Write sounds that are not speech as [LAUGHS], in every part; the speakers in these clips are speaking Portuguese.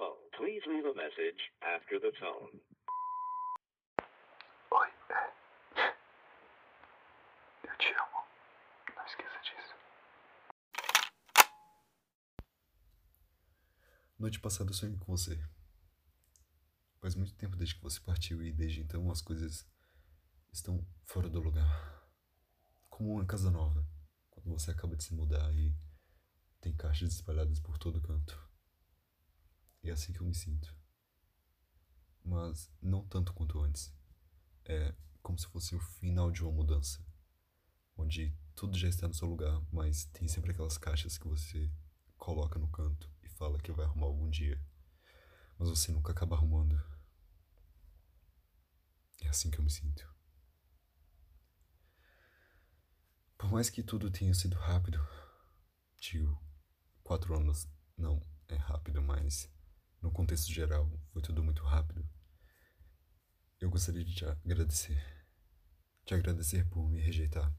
Hello. Please leave a message after the tone. Oi, é. Eu te amo. Não esqueça disso. Noite passada eu sonhei com você. Faz muito tempo desde que você partiu e desde então as coisas estão fora do lugar. Como uma casa nova, quando você acaba de se mudar e tem caixas espalhadas por todo canto. É assim que eu me sinto. Mas não tanto quanto antes. É como se fosse o final de uma mudança, onde tudo já está no seu lugar, mas tem sempre aquelas caixas que você coloca no canto e fala que vai arrumar algum dia, mas você nunca acaba arrumando. É assim que eu me sinto. Por mais que tudo tenha sido rápido, digo, quatro anos não é rápido, mas no contexto geral foi tudo muito rápido. Eu gostaria de te agradecer. Te agradecer por me rejeitar.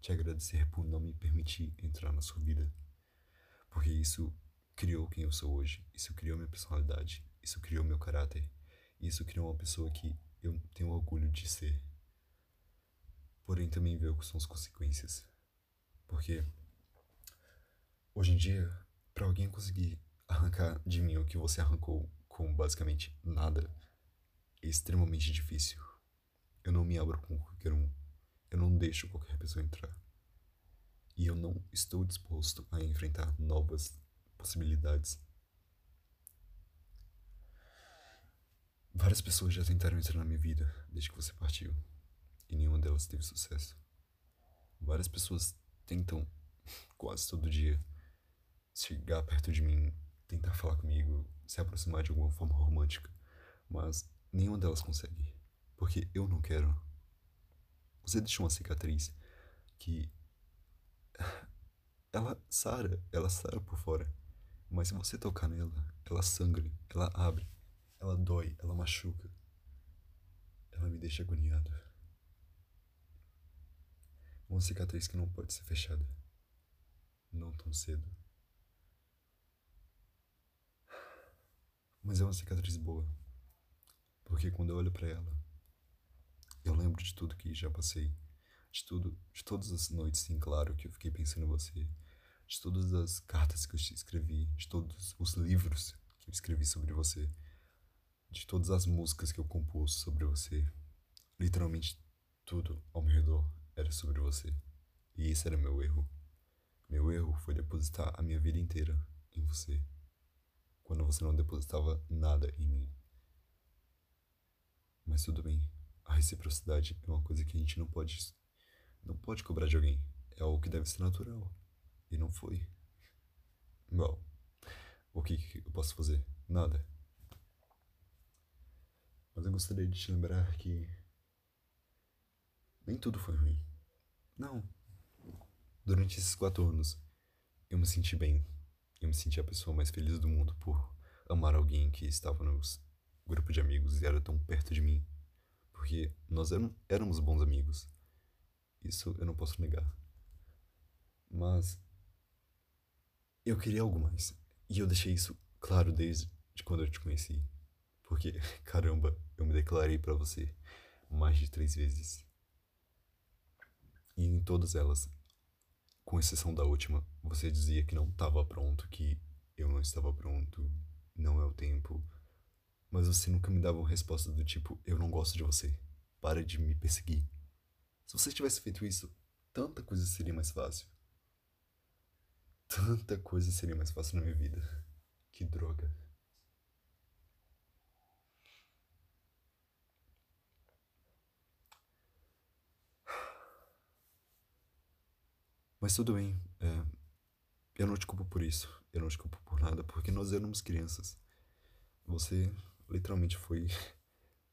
Te agradecer por não me permitir entrar na sua vida. Porque isso criou quem eu sou hoje. Isso criou minha personalidade. Isso criou meu caráter. Isso criou uma pessoa que eu tenho orgulho de ser. Porém, também veio que são as consequências. Porque hoje em dia, para alguém conseguir arrancar de mim o que você arrancou com basicamente nada é extremamente difícil. Eu não me abro com qualquer um. Eu não deixo qualquer pessoa entrar. E eu não estou disposto a enfrentar novas possibilidades. Várias pessoas já tentaram entrar na minha vida desde que você partiu. E nenhuma delas teve sucesso. Várias pessoas tentam quase todo dia chegar perto de mim, tentar falar comigo, se aproximar de alguma forma romântica, mas nenhuma delas consegue, porque eu não quero. Você deixou uma cicatriz que [LAUGHS] ela sara, ela sara por fora, mas se você tocar nela, ela sangra, ela abre, ela dói, ela machuca. Ela me deixa agoniado. Uma cicatriz que não pode ser fechada. Não tão cedo. Mas é uma cicatriz boa. Porque quando eu olho para ela, eu lembro de tudo que já passei, de tudo, de todas as noites em claro que eu fiquei pensando em você, de todas as cartas que eu te escrevi, de todos os livros que eu escrevi sobre você, de todas as músicas que eu compus sobre você. Literalmente tudo ao meu redor era sobre você. E esse era meu erro. Meu erro foi depositar a minha vida inteira em você quando você não depositava nada em mim. Mas tudo bem, a reciprocidade é uma coisa que a gente não pode não pode cobrar de alguém. É algo que deve ser natural. E não foi. Bom, o que, que eu posso fazer? Nada. Mas eu gostaria de te lembrar que nem tudo foi ruim. Não. Durante esses quatro anos, eu me senti bem eu me senti a pessoa mais feliz do mundo por amar alguém que estava no grupo de amigos e era tão perto de mim. Porque nós éramos bons amigos. Isso eu não posso negar. Mas eu queria algo mais. E eu deixei isso claro desde quando eu te conheci. Porque, [LAUGHS] caramba, eu me declarei para você mais de três vezes. E em todas elas com exceção da última, você dizia que não estava pronto, que eu não estava pronto, não é o tempo. Mas você nunca me dava uma resposta do tipo: eu não gosto de você, para de me perseguir. Se você tivesse feito isso, tanta coisa seria mais fácil. Tanta coisa seria mais fácil na minha vida. Que droga. Mas tudo bem. É, eu não te culpo por isso. Eu não te culpo por nada, porque nós éramos crianças. Você literalmente foi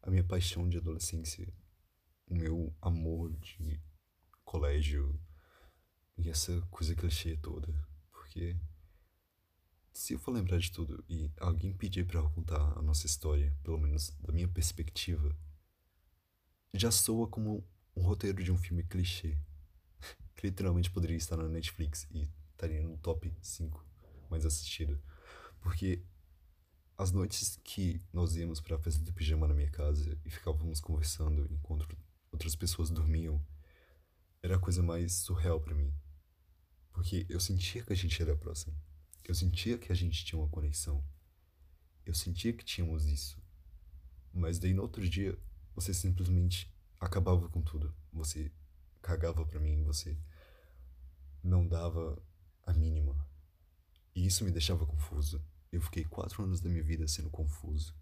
a minha paixão de adolescência, o meu amor de colégio e essa coisa clichê toda. Porque se eu for lembrar de tudo e alguém pedir para eu contar a nossa história, pelo menos da minha perspectiva, já soa como um roteiro de um filme clichê que literalmente poderia estar na Netflix e estaria no top 5 mais assistido. Porque as noites que nós íamos para a festa do pijama na minha casa e ficávamos conversando enquanto outras pessoas dormiam, era a coisa mais surreal para mim. Porque eu sentia que a gente era próximo. Eu sentia que a gente tinha uma conexão. Eu sentia que tínhamos isso. Mas daí no outro dia, você simplesmente acabava com tudo. Você cagava para mim, você não dava a mínima. E isso me deixava confuso. Eu fiquei quatro anos da minha vida sendo confuso.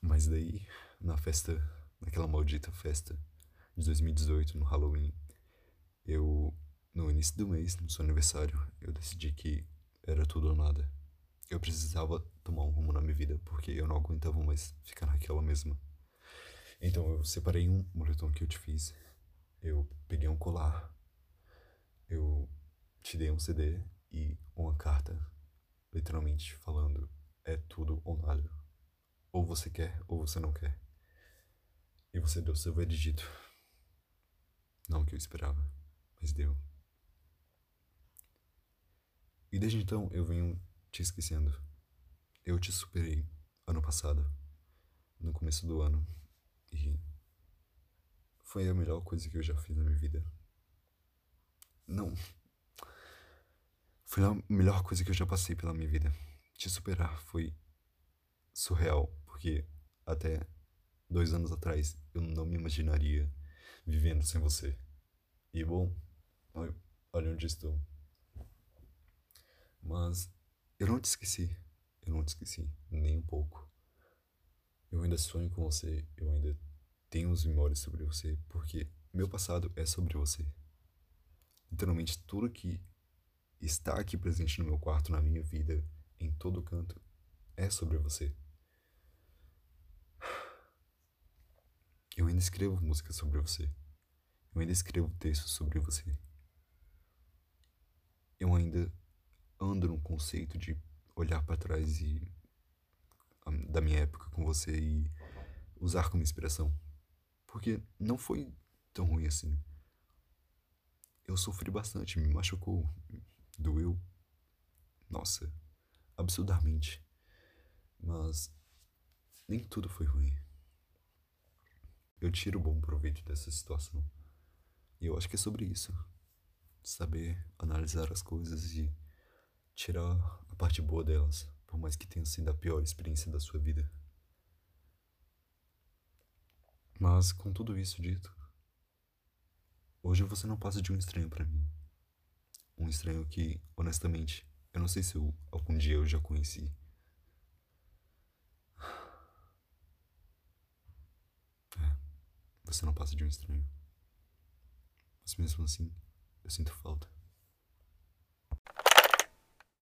Mas daí, na festa, naquela maldita festa de 2018, no Halloween, eu, no início do mês, no seu aniversário, eu decidi que era tudo ou nada. Eu precisava tomar um rumo na minha vida, porque eu não aguentava mais ficar naquela mesma. Então eu separei um moletom que eu te fiz, eu peguei um colar, eu te dei um CD e uma carta, literalmente falando: é tudo ou nada. Ou você quer ou você não quer. E você deu seu veredito. Não o que eu esperava, mas deu. E desde então eu venho te esquecendo. Eu te superei ano passado, no começo do ano, e foi a melhor coisa que eu já fiz na minha vida. Não. Foi a melhor coisa que eu já passei pela minha vida. Te superar foi surreal, porque até dois anos atrás eu não me imaginaria vivendo sem você. E bom, olha onde estou. Mas eu não te esqueci. Eu não te esqueci, nem um pouco. Eu ainda sonho com você, eu ainda tenho os memórias sobre você, porque meu passado é sobre você. Literalmente tudo que está aqui presente no meu quarto, na minha vida, em todo canto, é sobre você. Eu ainda escrevo música sobre você. Eu ainda escrevo textos sobre você. Eu ainda ando num conceito de olhar para trás e da minha época com você e usar como inspiração. Porque não foi tão ruim assim. Eu sofri bastante, me machucou, doeu. Nossa, absurdamente. Mas nem tudo foi ruim. Eu tiro bom proveito dessa situação. E eu acho que é sobre isso. Saber analisar as coisas e tirar a parte boa delas, por mais que tenha sido a pior experiência da sua vida. Mas com tudo isso dito, hoje você não passa de um estranho para mim. Um estranho que, honestamente, eu não sei se eu, algum dia eu já conheci. É, você não passa de um estranho. Mas mesmo assim, eu sinto falta.